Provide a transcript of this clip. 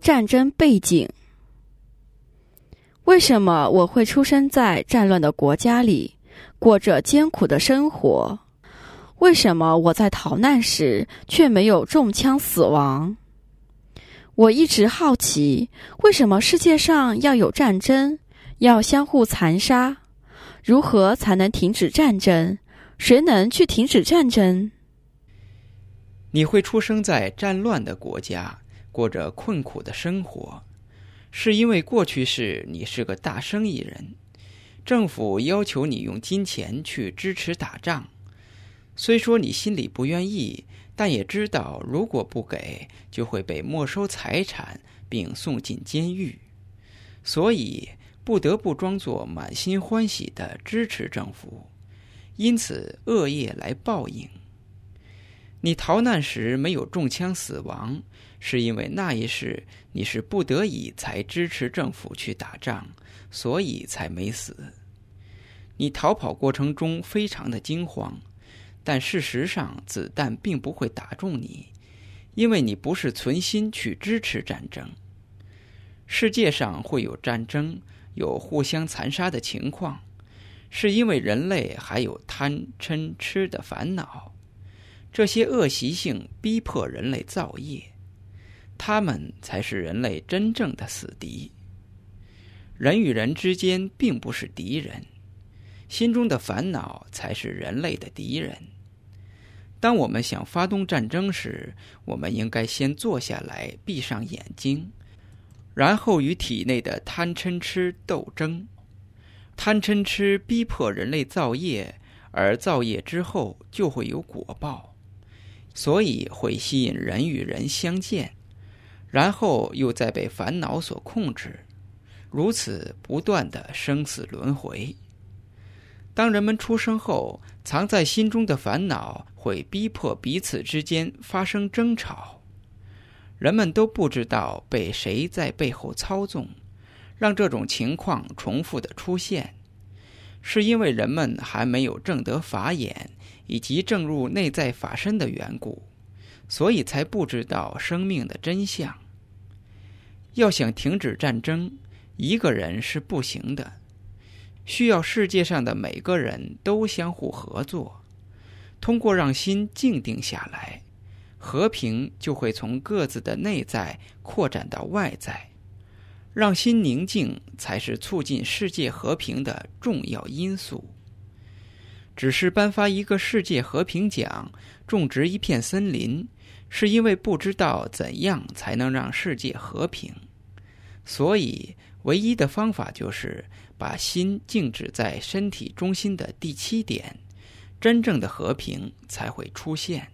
战争背景。为什么我会出生在战乱的国家里，过着艰苦的生活？为什么我在逃难时却没有中枪死亡？我一直好奇，为什么世界上要有战争，要相互残杀？如何才能停止战争？谁能去停止战争？你会出生在战乱的国家，过着困苦的生活。是因为过去是你是个大生意人，政府要求你用金钱去支持打仗。虽说你心里不愿意，但也知道如果不给，就会被没收财产并送进监狱，所以不得不装作满心欢喜的支持政府，因此恶业来报应。你逃难时没有中枪死亡。是因为那一世你是不得已才支持政府去打仗，所以才没死。你逃跑过程中非常的惊慌，但事实上子弹并不会打中你，因为你不是存心去支持战争。世界上会有战争，有互相残杀的情况，是因为人类还有贪嗔痴的烦恼，这些恶习性逼迫人类造业。他们才是人类真正的死敌。人与人之间并不是敌人，心中的烦恼才是人类的敌人。当我们想发动战争时，我们应该先坐下来，闭上眼睛，然后与体内的贪嗔痴斗争。贪嗔痴逼迫人类造业，而造业之后就会有果报，所以会吸引人与人相见。然后又再被烦恼所控制，如此不断的生死轮回。当人们出生后，藏在心中的烦恼会逼迫彼此之间发生争吵。人们都不知道被谁在背后操纵，让这种情况重复的出现，是因为人们还没有正得法眼以及正入内在法身的缘故。所以才不知道生命的真相。要想停止战争，一个人是不行的，需要世界上的每个人都相互合作。通过让心静定下来，和平就会从各自的内在扩展到外在。让心宁静，才是促进世界和平的重要因素。只是颁发一个世界和平奖，种植一片森林。是因为不知道怎样才能让世界和平，所以唯一的方法就是把心静止在身体中心的第七点，真正的和平才会出现。